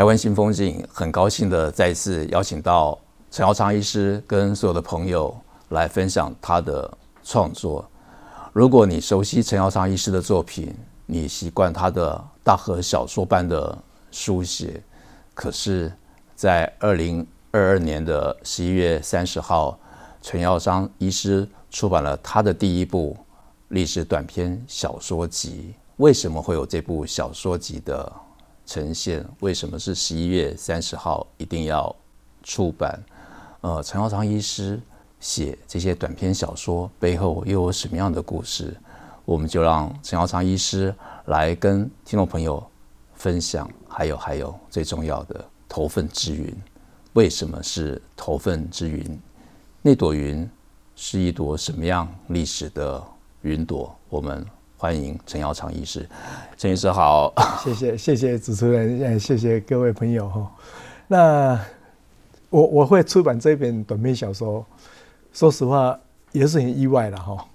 台湾新风景，很高兴的再次邀请到陈耀昌医师跟所有的朋友来分享他的创作。如果你熟悉陈耀昌医师的作品，你习惯他的大河小说般的书写，可是，在二零二二年的十一月三十号，陈耀昌医师出版了他的第一部历史短篇小说集。为什么会有这部小说集的呈现？为什么是十一月三十号一定要出版？呃，陈耀昌医师写这些短篇小说背后又有什么样的故事？我们就让陈耀昌医师来跟听众朋友分享。还有，还有最重要的头份之云。为什么是头份之云？那朵云是一朵什么样历史的云朵？我们欢迎陈耀昌医师。陈医师好，谢谢谢谢主持人，谢谢各位朋友哈。那我我会出版这本短篇小说，说实话也是很意外的哈，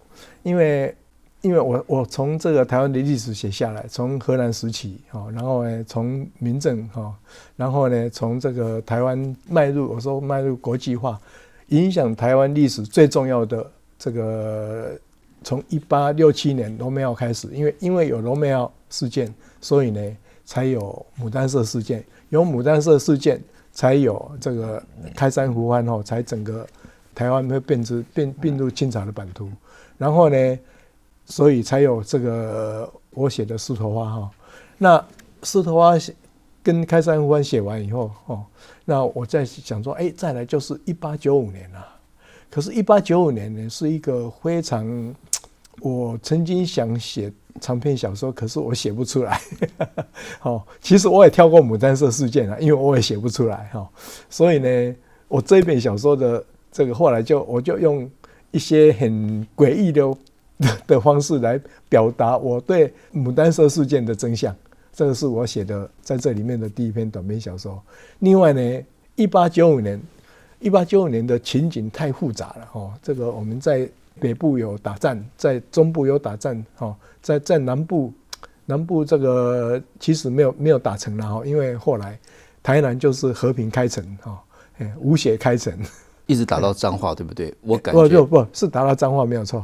因为。因为我我从这个台湾的历史写下来，从荷兰时期哈，然后呢从民政哈，然后呢从这个台湾迈入我说迈入国际化，影响台湾历史最重要的这个，从一八六七年罗梅奥开始，因为因为有罗梅奥事件，所以呢才有牡丹社事件，有牡丹社事件才有这个开山胡欢后，才整个台湾会变成变并入清朝的版图，然后呢。所以才有这个我写的《狮头花》哈，那《狮头花写》跟《开山胡欢》写完以后哦，那我在想说，哎，再来就是一八九五年了。可是，一八九五年呢，是一个非常我曾经想写长篇小说，可是我写不出来。好，其实我也跳过牡丹社事件了，因为我也写不出来哈。所以呢，我这一本小说的这个后来就我就用一些很诡异的。的方式来表达我对牡丹社事件的真相，这个是我写的在这里面的第一篇短篇小说。另外呢，一八九五年，一八九五年的情景太复杂了哈。这个我们在北部有打战，在中部有打战哈，在在南部，南部这个其实没有没有打成了哈，因为后来台南就是和平开城哈，无血开城。一直打到彰化，对不对？我感觉不不不是打到彰化没有错。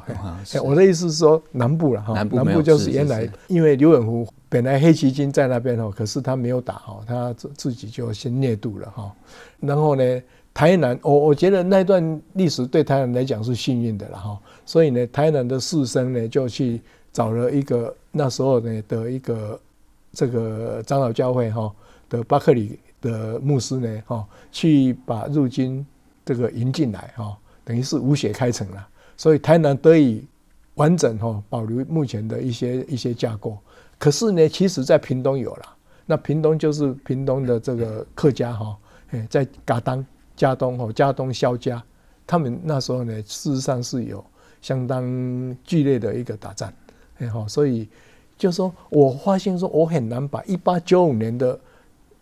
我的意思是说南部了哈，南部就是原来因为刘远湖本来黑旗军在那边哦，可是他没有打哈，他自自己就先灭渡了哈。然后呢，台南我我觉得那段历史对台南来讲是幸运的了哈。所以呢，台南的士绅呢就去找了一个那时候呢的一个这个长老教会哈的巴克里的牧师呢哈，去把入军。这个迎进来哈，等于是无血开城了，所以台南得以完整哈保留目前的一些一些架构。可是呢，其实在屏东有了，那屏东就是屏东的这个客家哈，在嘎当、佳东哈、佳东萧家，他们那时候呢，事实上是有相当剧烈的一个打战，哎哈，所以就说我发现说，我很难把一八九五年的。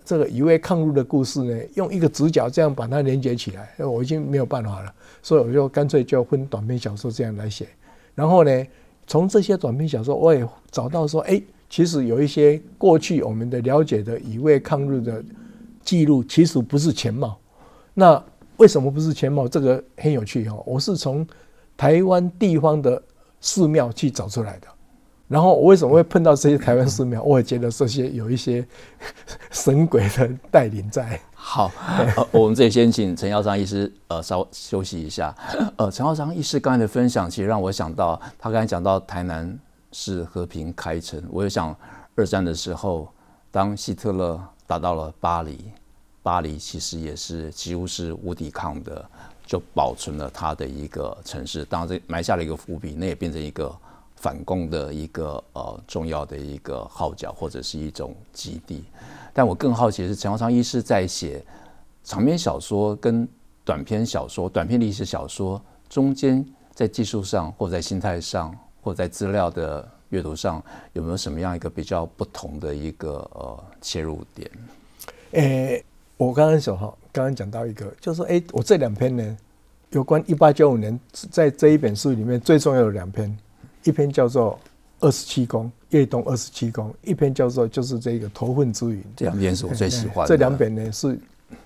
这个乙未抗日的故事呢，用一个直角这样把它连接起来，我已经没有办法了，所以我就干脆就分短篇小说这样来写。然后呢，从这些短篇小说，我也找到说，哎，其实有一些过去我们的了解的乙未抗日的记录，其实不是全貌。那为什么不是全貌？这个很有趣哈，我是从台湾地方的寺庙去找出来的。然后我为什么会碰到这些台湾寺庙？我也觉得这些有一些 神鬼的带领在。好，我们这里先请陈耀章医师呃稍休息一下。呃，陈耀章医师刚才的分享，其实让我想到他刚才讲到台南是和平开城。我也想二战的时候，当希特勒打到了巴黎，巴黎其实也是几乎是无抵抗的，就保存了他的一个城市。当然这埋下了一个伏笔，那也变成一个。反共的一个呃重要的一个号角或者是一种基地。但我更好奇的是，陈耀昌医师在写长篇小说跟短篇小说、短篇历史小说中间，在技术上或在心态上或在资料的阅读上，有没有什么样一个比较不同的一个呃切入点？诶、我刚刚说哈，刚刚讲到一个，就是说，哎、欸，我这两篇呢，有关一八九五年，在这一本书里面最重要的两篇，一篇叫做《二十七宫》。夜东二十七宫，一篇叫做就是这个头份之云。这两篇是我最喜欢的。这两本呢是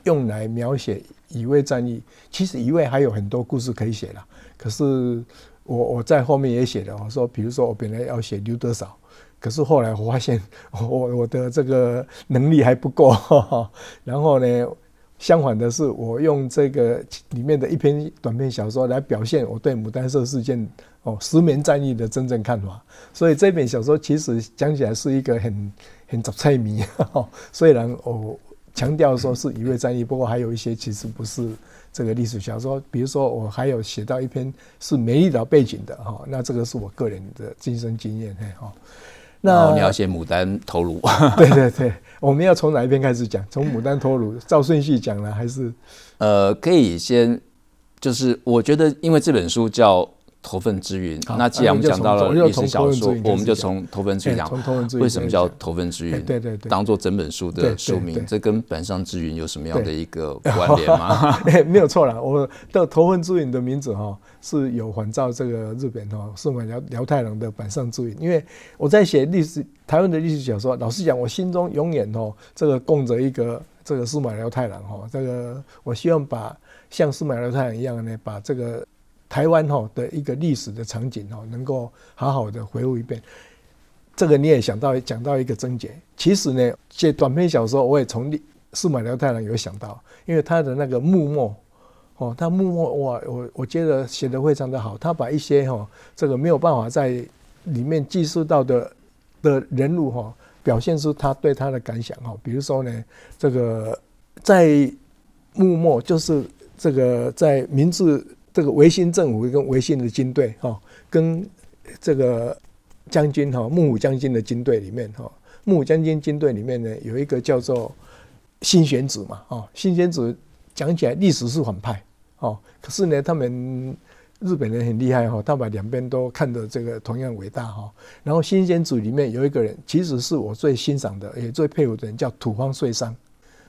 用来描写乙未战役，其实乙未还有很多故事可以写了，可是我我在后面也写了，我说，比如说我本来要写刘德韶。可是后来我发现，我我的这个能力还不够。然后呢，相反的是，我用这个里面的一篇短篇小说来表现我对牡丹社事件哦石门战役的真正看法。所以这本小说其实讲起来是一个很很杂菜迷。虽然我强调说是乙未战役，不过还有一些其实不是这个历史小说。比如说我还有写到一篇是美丽岛背景的哈，那这个是我个人的亲身经验哈。那你要写牡丹头颅？对对对，我们要从哪一篇开始讲？从牡丹头颅照顺序讲呢，还是？呃，可以先，就是我觉得，因为这本书叫。头份之云，那既然我们讲到了历史小说，我们就从头份之云讲。为什么叫头份之云？对对对，当做整本书的书名，这跟板上之云有什么样的一个 关联吗？没有错了，我的头份之云的名字哈是有仿照这个日本哈司马辽辽太郎的板上之云，因为我在写历史台湾的历史小说，老实讲，我心中永远哦这个供着一个这个司马辽太郎哈，这个我希望把像司马辽太郎一样呢，把这个。台湾哈的一个历史的场景哈，能够好好的回顾一遍。这个你也想到讲到一个症结。其实呢，写短篇小说我也从司马辽太郎有想到，因为他的那个幕末哦，他幕末哇，我我觉得写得非常的好。他把一些哈这个没有办法在里面记述到的的人物哈，表现出他对他的感想哈。比如说呢，这个在幕末就是这个在明治。这个维新政府跟维新的军队哈，跟这个将军哈幕府将军的军队里面哈，幕府将军军队里面呢有一个叫做新选组嘛哦，新选组讲起来历史是反派哦，可是呢他们日本人很厉害哈，他把两边都看得这个同样伟大哈。然后新选组里面有一个人，其实是我最欣赏的也最佩服的人，叫土方岁三。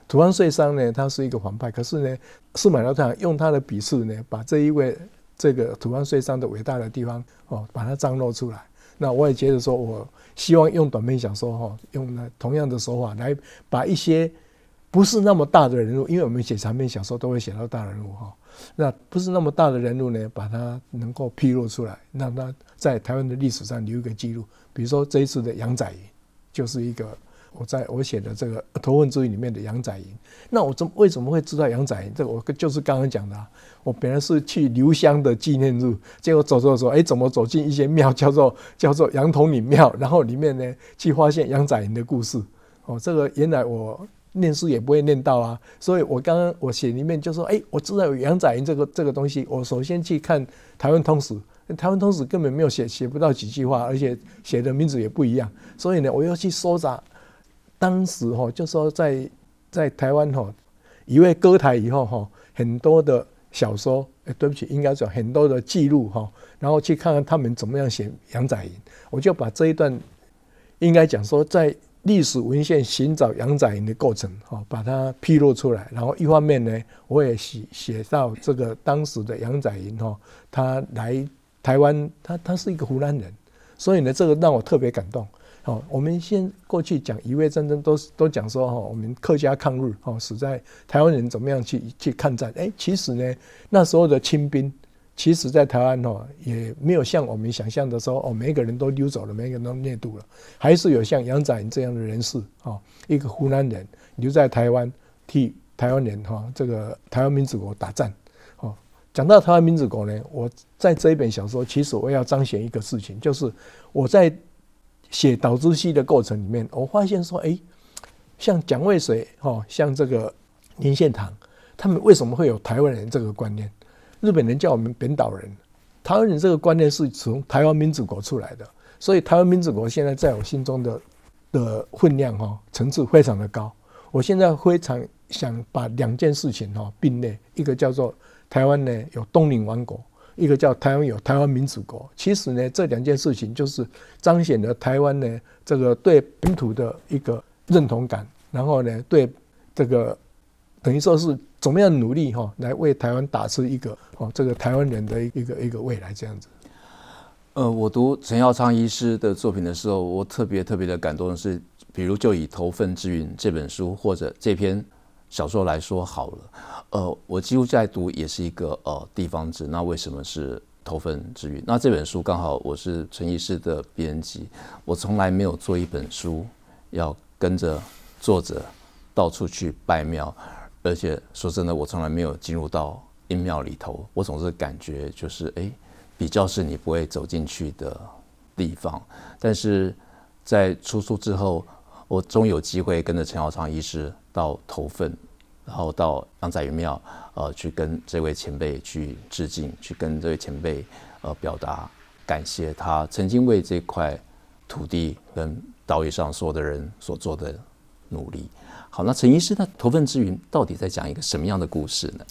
土方岁三呢，他是一个反派，可是呢，司马辽太郎用他的笔触呢，把这一位这个土方岁三的伟大的地方哦，把它张罗出来。那我也觉得说，我希望用短篇小说哈，用那同样的手法来把一些不是那么大的人物，因为我们写长篇小说都会写到大人物哈，那不是那么大的人物呢，把它能够披露出来，让他在台湾的历史上留一个记录。比如说这一次的杨载，就是一个。我在我写的这个《头份之云》里面的杨仔营，那我怎为什么会知道杨仔营？这个我就是刚刚讲的，啊，我本来是去留香的纪念日，结果走走走，哎，怎么走进一些庙，叫做叫做杨统领庙，然后里面呢，去发现杨仔营的故事。哦，这个原来我念书也不会念到啊，所以我刚刚我写里面就说，哎，我知道有杨载营这个这个东西，我首先去看《台湾通史》，《台湾通史》根本没有写写不到几句话，而且写的名字也不一样，所以呢，我又去搜查。当时哈，就说在在台湾哈，一位歌台以后哈，很多的小说，哎，对不起，应该讲很多的记录哈，然后去看看他们怎么样写杨载营，我就把这一段应该讲说在历史文献寻找杨载营的过程哈，把它披露出来，然后一方面呢，我也写写到这个当时的杨载营哈，他来台湾，他他是一个湖南人，所以呢，这个让我特别感动。哦，我们先过去讲乙未战争，都都讲说哈，我们客家抗日，哦，死在台湾人怎么样去去抗战？哎，其实呢，那时候的清兵，其实在台湾哦，也没有像我们想象的说，哦，每一个人都溜走了，每一个人都灭度了，还是有像杨展这样的人士，哦，一个湖南人留在台湾替台湾人哈，这个台湾民主国打战。哦，讲到台湾民主国呢，我在这一本小说，其实我要彰显一个事情，就是我在。写岛之西的过程里面，我发现说，哎，像蒋渭水哈，像这个林献堂，他们为什么会有台湾人这个观念？日本人叫我们本岛人，台湾人这个观念是从台湾民主国出来的。所以台湾民主国现在在我心中的的分量哈层次非常的高。我现在非常想把两件事情哈并列，一个叫做台湾呢有东宁王国，一个叫台湾有台湾民主国。其实呢这两件事情就是彰显了台湾呢这个对本土的一个认同感，然后呢对这个等于说是怎么样努力哈来为台湾打出一个哦这个台湾人的一个一个未来这样子。呃，我读陈耀昌医师的作品的时候，我特别特别的感动的是，比如就以《头份之云》这本书或者这篇小说来说好了。呃，我几乎在读也是一个呃地方志，那为什么是《头份之云》？那这本书刚好我是陈医师的编辑，我从来没有做一本书要跟着作者到处去拜庙，而且说真的，我从来没有进入到阴庙里头，我总是感觉就是哎。比较是你不会走进去的地方，但是在出书之后，我终有机会跟着陈耀昌医师到头份，然后到杨仔云庙，呃，去跟这位前辈去致敬，去跟这位前辈呃表达感谢，他曾经为这块土地跟岛屿上所有的人所做的努力。好，那陈医师，那头份之云到底在讲一个什么样的故事呢？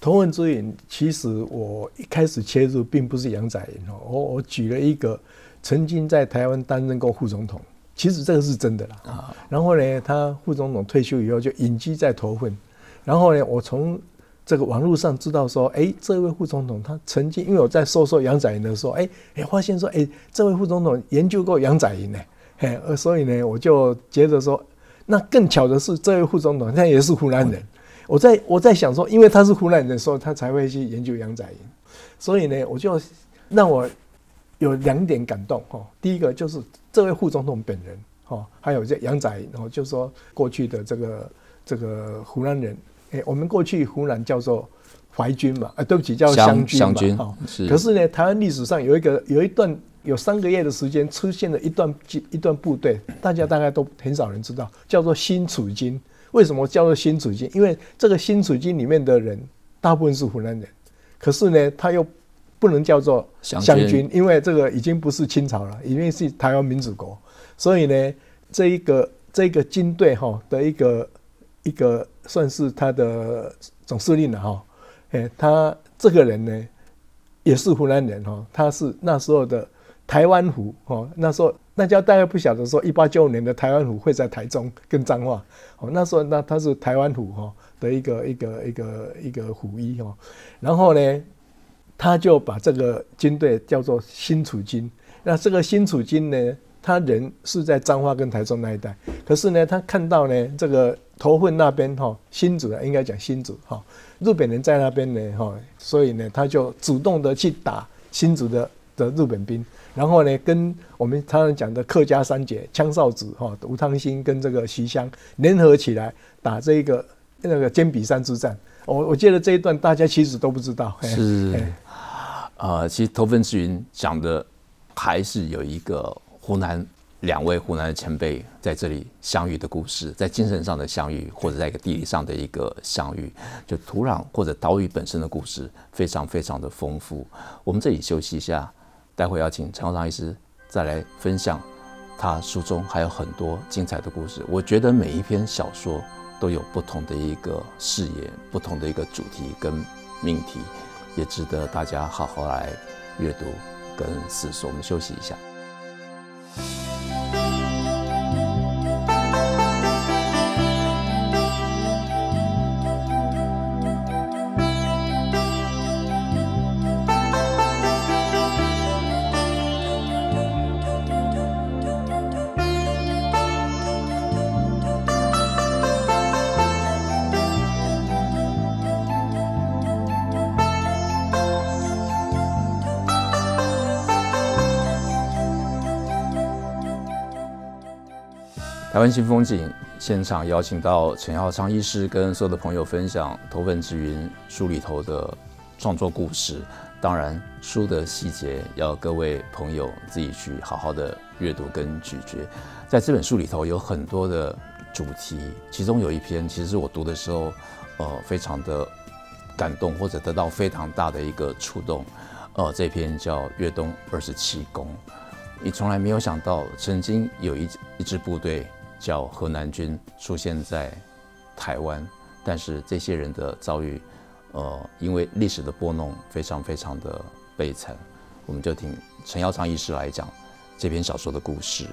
头份之云，其实我一开始切入并不是杨仔云哦，我我举了一个曾经在台湾担任过副总统，其实这个是真的啦。啊，然后呢，他副总统退休以后就隐居在头份，然后呢，我从这个网络上知道说，哎，这位副总统他曾经，因为我在搜索杨载云的时候，哎哎，发现说，哎，这位副总统研究过杨载云呢，嘿，所以呢，我就觉得说，那更巧的是，这位副总统他也是湖南人。我在我在想说，因为他是湖南人，所以他才会去研究杨载云，所以呢，我就让我有两点感动哈。第一个就是这位副总统本人哈，还有这杨载云，然后就说过去的这个这个湖南人，哎，我们过去湖南叫做淮军嘛，啊，对不起，叫湘军嘛，哈。是。可是呢，台湾历史上有一个有一段有三个月的时间，出现了一段一段部队，大家大概都很少人知道，叫做新楚军。为什么叫做新楚军？因为这个新楚军里面的人大部分是湖南人，可是呢，他又不能叫做湘军，因为这个已经不是清朝了，已经是台湾民主国。所以呢，这一个这个军队哈的一个一个算是他的总司令了哈。哎，他这个人呢也是湖南人哈，他是那时候的台湾府哈，那时候。那家大家不晓得说，一八九五年的台湾虎会在台中跟彰化。哦，那时候那他是台湾虎哈的一个一个一个一个虎医哈，然后呢，他就把这个军队叫做新楚军。那这个新楚军呢，他人是在彰化跟台中那一带，可是呢，他看到呢这个头份那边哈新竹啊，应该讲新竹哈，日本人在那边呢哈，所以呢，他就主动的去打新竹的的日本兵。然后呢，跟我们常常讲的客家三杰枪少子哈吴汤兴跟这个徐襄联合起来打这一个那个坚比山之战。我我记得这一段大家其实都不知道。是，啊、呃，其实头份之云讲的还是有一个湖南两位湖南的前辈在这里相遇的故事，在精神上的相遇，或者在一个地理上的一个相遇，就土壤或者岛屿本身的故事，非常非常的丰富。我们这里休息一下。待会要请陈耀昌医师再来分享他书中还有很多精彩的故事。我觉得每一篇小说都有不同的一个视野、不同的一个主题跟命题，也值得大家好好来阅读跟思索。我们休息一下。湾新风景现场邀请到陈耀昌医师跟所有的朋友分享《头份之云》书里头的创作故事。当然，书的细节要各位朋友自己去好好的阅读跟咀嚼。在这本书里头有很多的主题，其中有一篇其实我读的时候，呃，非常的感动或者得到非常大的一个触动。呃，这篇叫《越冬二十七功》。你从来没有想到，曾经有一一支部队叫河南军出现在台湾，但是这些人的遭遇，呃，因为历史的拨弄，非常非常的悲惨。我们就听陈耀昌医师来讲这篇小说的故事。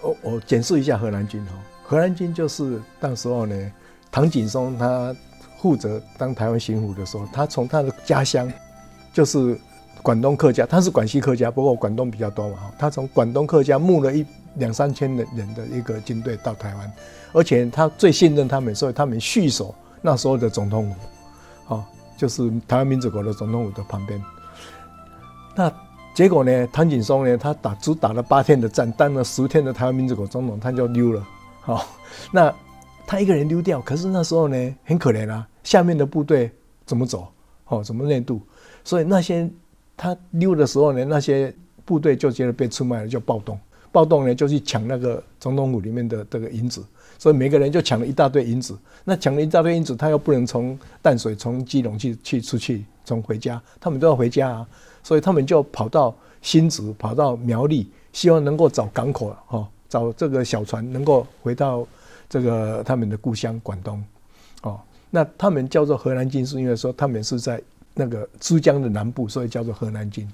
我我简述一下河南军哈，河南军就是当时候呢，唐景崧他负责当台湾巡抚的时候，他从他的家乡就是。广东客家，他是广西客家，不过广东比较多嘛哈。他从广东客家募了一两三千的人的一个军队到台湾，而且他最信任他们，所以他们续守那时候的总统府，哦，就是台湾民主国的总统府的旁边。那结果呢，唐景崧呢，他打只打了八天的战，当了十天的台湾民主国总统，他就溜了。好，那他一个人溜掉，可是那时候呢，很可怜啊，下面的部队怎么走？哦，怎么内渡？所以那些。他溜的时候呢，那些部队就觉得被出卖了，就暴动。暴动呢，就去抢那个总统府里面的这个银子，所以每个人就抢了一大堆银子。那抢了一大堆银子，他又不能从淡水、从基隆去去出去，从回家，他们都要回家啊。所以他们就跑到新竹，跑到苗栗，希望能够找港口，哈，找这个小船能够回到这个他们的故乡广东。哦，那他们叫做河南军，是因为说他们是在。那个珠江的南部，所以叫做河南军，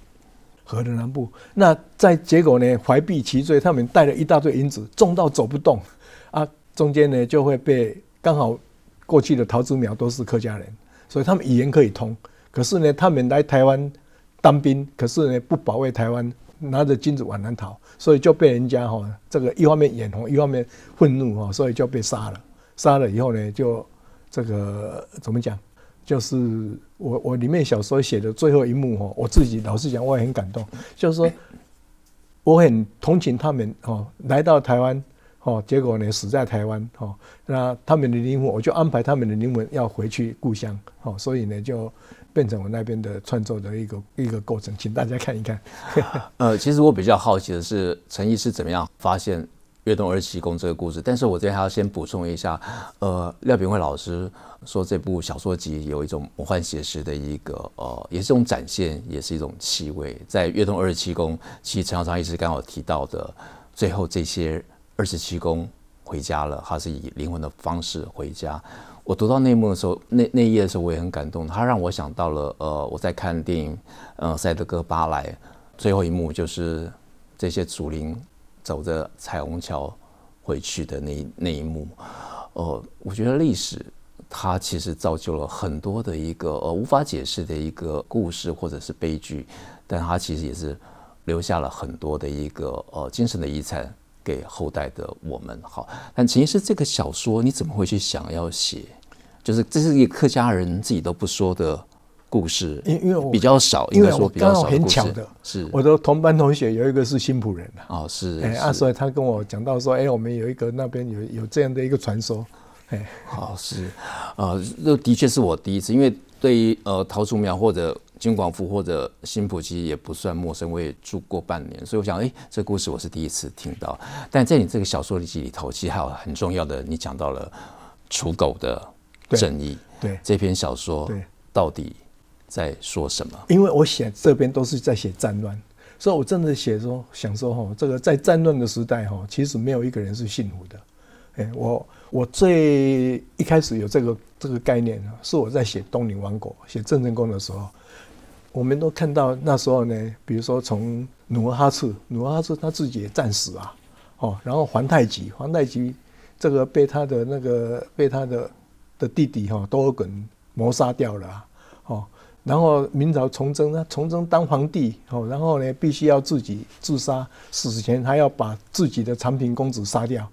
河的南部。那在结果呢，怀璧其罪，他们带了一大堆银子，重到走不动啊，中间呢就会被刚好过去的桃子苗都是客家人，所以他们语言可以通。可是呢，他们来台湾当兵，可是呢不保卫台湾，拿着金子往南逃，所以就被人家哈这个一方面眼红，一方面愤怒哈，所以就被杀了。杀了以后呢，就这个怎么讲？就是我我里面小说写的最后一幕哦，我自己老实讲我也很感动，就是说我很同情他们哦，来到台湾哦，结果呢死在台湾哦，那他们的灵魂我就安排他们的灵魂要回去故乡哦，所以呢就变成我那边的创作的一个一个过程，请大家看一看。呃，其实我比较好奇的是陈毅是怎么样发现跃动二十七宫这个故事，但是我这边还要先补充一下，呃，廖秉惠老师。说这部小说集有一种魔幻写实的一个呃，也是一种展现，也是一种气味。在跃动二十七宫，其实陈耀昌医师刚好提到的，最后这些二十七宫回家了，他是以灵魂的方式回家。我读到那一幕的时候，那那一页的时候，我也很感动。他让我想到了呃，我在看电影呃《赛德哥巴莱》最后一幕，就是这些祖灵走着彩虹桥回去的那那一幕。呃，我觉得历史。它其实造就了很多的一个呃无法解释的一个故事或者是悲剧，但它其实也是留下了很多的一个呃精神的遗产给后代的我们。好，但其实这个小说你怎么会去想要写？就是这是一个客家人自己都不说的故事，因因为我比较少，应该说比较少。很巧的是，我的同班同学有一个是新浦人哦，是哎啊，所以他跟我讲到说，哎，我们有一个那边有有这样的一个传说。哎，好是，啊，这的确是我第一次，因为对于呃桃竹苗或者金广福或者新浦，其实也不算陌生，我也住过半年，所以我想，哎，这故事我是第一次听到。但在你这个小说集里头，其实还有很重要的，你讲到了刍狗的正义，对，对这篇小说，对，到底在说什么？因为我写这边都是在写战乱，所以我真的写说，想说哈，这个在战乱的时代哈，其实没有一个人是幸福的。哎，我。我最一开始有这个这个概念啊，是我在写《东宁王国》写郑成功的时候，我们都看到那时候呢，比如说从努尔哈赤，努尔哈赤他自己也战死啊，哦，然后皇太极，皇太极这个被他的那个被他的的弟弟哈多尔衮谋杀掉了啊，然后明朝崇祯，呢崇祯当皇帝哦，然后呢必须要自己自杀，死前还要把自己的长平公子杀掉。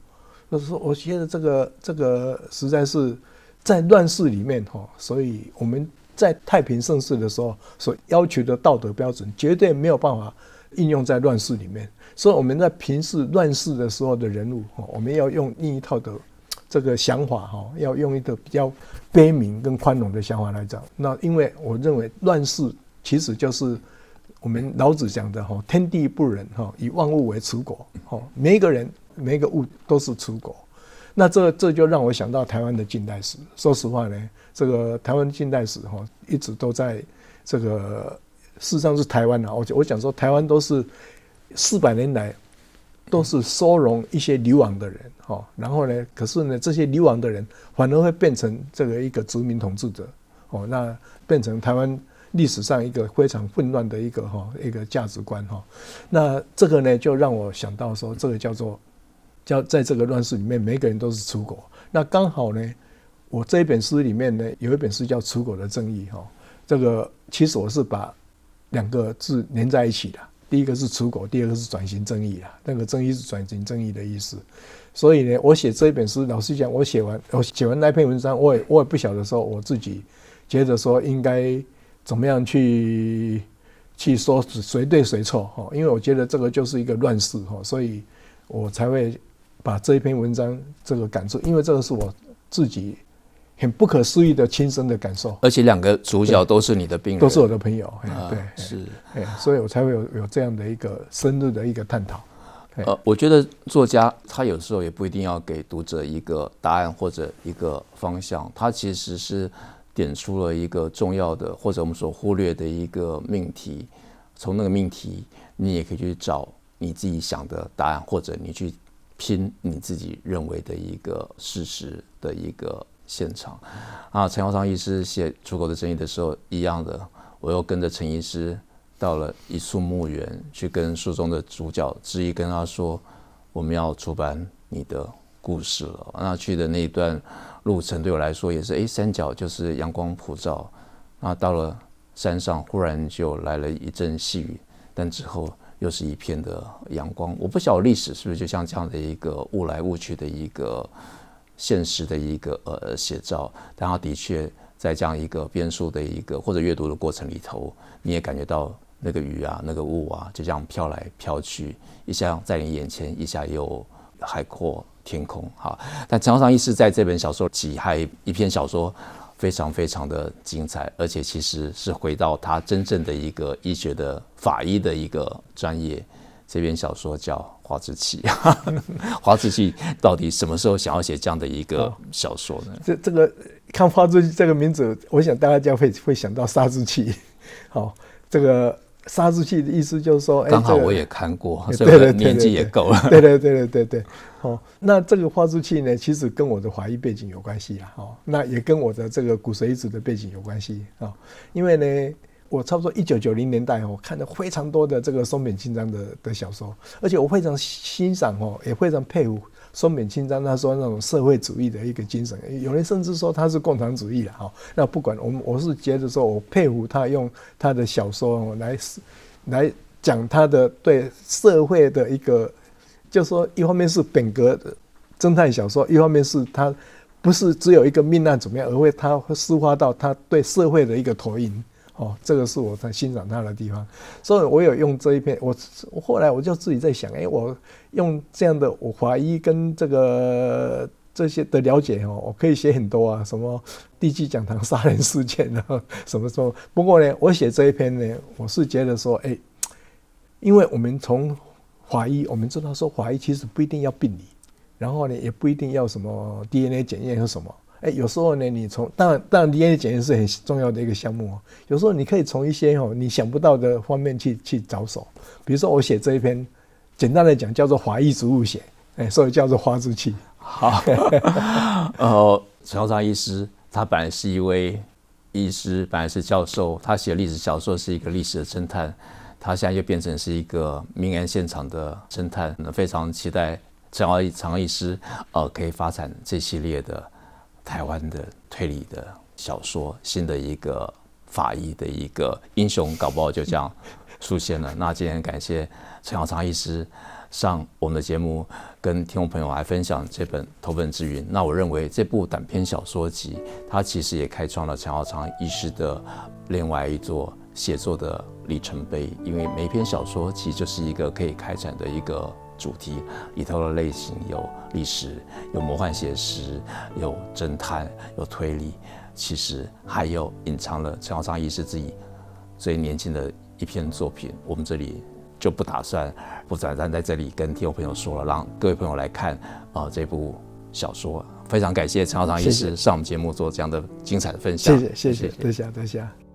就是说，我觉得这个这个实在是在乱世里面哈，所以我们在太平盛世的时候所要求的道德标准，绝对没有办法应用在乱世里面。所以我们在平视乱世的时候的人物哈，我们要用另一套的这个想法哈，要用一个比较悲悯跟宽容的想法来讲。那因为我认为乱世其实就是我们老子讲的哈，天地不仁哈，以万物为刍狗哈，每一个人。每一个物都是刍狗，那这这就让我想到台湾的近代史。说实话呢，这个台湾近代史哈，一直都在这个事实上是台湾啊。我我讲说台湾都是四百年来都是收容一些流亡的人，哈，然后呢，可是呢，这些流亡的人反而会变成这个一个殖民统治者，哦，那变成台湾历史上一个非常混乱的一个哈一个价值观哈，那这个呢，就让我想到说，这个叫做叫在这个乱世里面，每个人都是楚国，那刚好呢，我这一本书里面呢，有一本书叫《楚国的正义》哈，这个其实我是把两个字连在一起的。第一个是出国，第二个是转型正义啊。那个正义是转型正义的意思。所以呢，我写这一本书，老实讲，我写完我写完那篇文章，我也我也不晓得说我自己觉得说应该怎么样去去说谁对谁错哈。因为我觉得这个就是一个乱世哈，所以我才会把这一篇文章这个感触，因为这个是我自己。很不可思议的亲身的感受，而且两个主角都是你的病人，都是我的朋友，啊、对，是，所以我才会有有这样的一个深入的一个探讨。呃，我觉得作家他有时候也不一定要给读者一个答案或者一个方向，他其实是点出了一个重要的或者我们所忽略的一个命题，从那个命题你也可以去找你自己想的答案，或者你去拼你自己认为的一个事实的一个。现场啊，陈耀昌医师写《出口的正义》的时候，一样的，我又跟着陈医师到了一处墓园，去跟书中的主角之一跟他说：“我们要出版你的故事了。”那去的那一段路程对我来说也是，哎，山脚就是阳光普照，那到了山上，忽然就来了一阵细雨，但之后又是一片的阳光。我不晓得历史是不是就像这样的一个雾来雾去的一个。现实的一个呃写照，但他的确在这样一个编书的一个或者阅读的过程里头，你也感觉到那个雨啊，那个雾啊，就这样飘来飘去，一下在你眼前，一下又海阔天空哈。但陈耀昌医师在这本小说里还一篇小说非常非常的精彩，而且其实是回到他真正的一个医学的法医的一个专业。这篇小说叫《花之气 》，花之气到底什么时候想要写这样的一个小说呢？这这个看“花之气”这个名字，我想大家会会想到杀之气。好，这个杀之气的意思就是说，刚好我也看过，所以年纪也够了。对对对对对对。好，那这个花之气呢，其实跟我的华裔背景有关系啊。好，那也跟我的这个骨髓移植的背景有关系啊。因为呢。我差不多一九九零年代，我看了非常多的这个松本清张的的小说，而且我非常欣赏哦，也非常佩服松本清张他说那种社会主义的一个精神。有人甚至说他是共产主义了哈。那不管我们，我是觉得说我佩服他用他的小说来来讲他的对社会的一个，就说一方面是本格的侦探小说，一方面是他不是只有一个命案怎么样，而会他会抒发到他对社会的一个投影。哦，这个是我在欣赏他的地方，所以我有用这一篇。我我后来我就自己在想，哎，我用这样的我法医跟这个这些的了解哦，我可以写很多啊，什么地基讲堂杀人事件啊，什么什么。不过呢，我写这一篇呢，我是觉得说，哎，因为我们从法医我们知道说，法医其实不一定要病理，然后呢，也不一定要什么 DNA 检验和什么。哎，有时候呢，你从当然当然 DNA 检验是很重要的一个项目哦。有时候你可以从一些哦你想不到的方面去去着手，比如说我写这一篇，简单的讲叫做华裔植物学，哎，所以叫做花之气。好，呃，陈耀昌医师他本来是一位医师，本来是教授，他写历史小说是一个历史的侦探，他现在又变成是一个命案现场的侦探，那非常期待陈耀昌医师呃可以发展这系列的。台湾的推理的小说，新的一个法医的一个英雄，搞不好就这样出现了。那今天感谢陈耀昌医师上我们的节目，跟听众朋友来分享这本《头份之云》。那我认为这部短篇小说集，它其实也开创了陈耀昌医师的另外一座写作的里程碑，因为每一篇小说其实就是一个可以开展的一个。主题里头的类型有历史、有魔幻写实、有侦探、有推理，其实还有隐藏了陈浩昌医师自己最年轻的一篇作品。我们这里就不打算不展在这里跟听众朋友说了，让各位朋友来看啊、呃、这部小说。非常感谢陈浩昌医师上我们节目做这样的精彩的分享。谢谢谢谢，多谢多谢。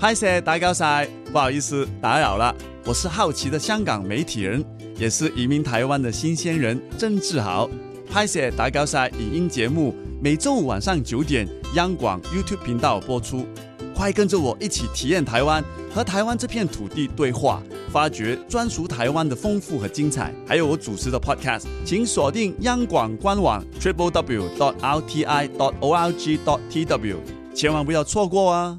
拍谢大交晒，不好意思打扰了。我是好奇的香港媒体人，也是移民台湾的新鲜人郑志豪。拍谢大交晒影音节目每周五晚上九点，央广 YouTube 频道播出。快跟着我一起体验台湾，和台湾这片土地对话，发掘专属台湾的丰富和精彩。还有我主持的 Podcast，请锁定央广官网 triple w dot r t i dot o r g dot t w，千万不要错过啊！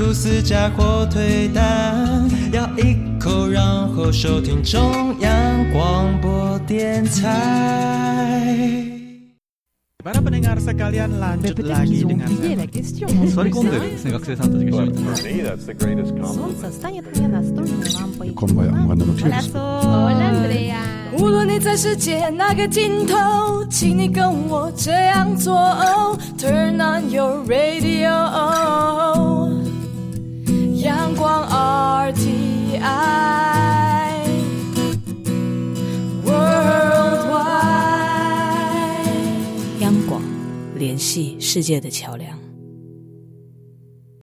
吐司加火腿蛋，咬一口，然后收听中央广播电台。Para pendengar sekalian lanjut lagi dengan Sorry, Hola, Andrea。无论你在世界哪个尽头，请你跟我这样做。Turn on your radio。阳光 RTI Worldwide，央广联系世界的桥梁。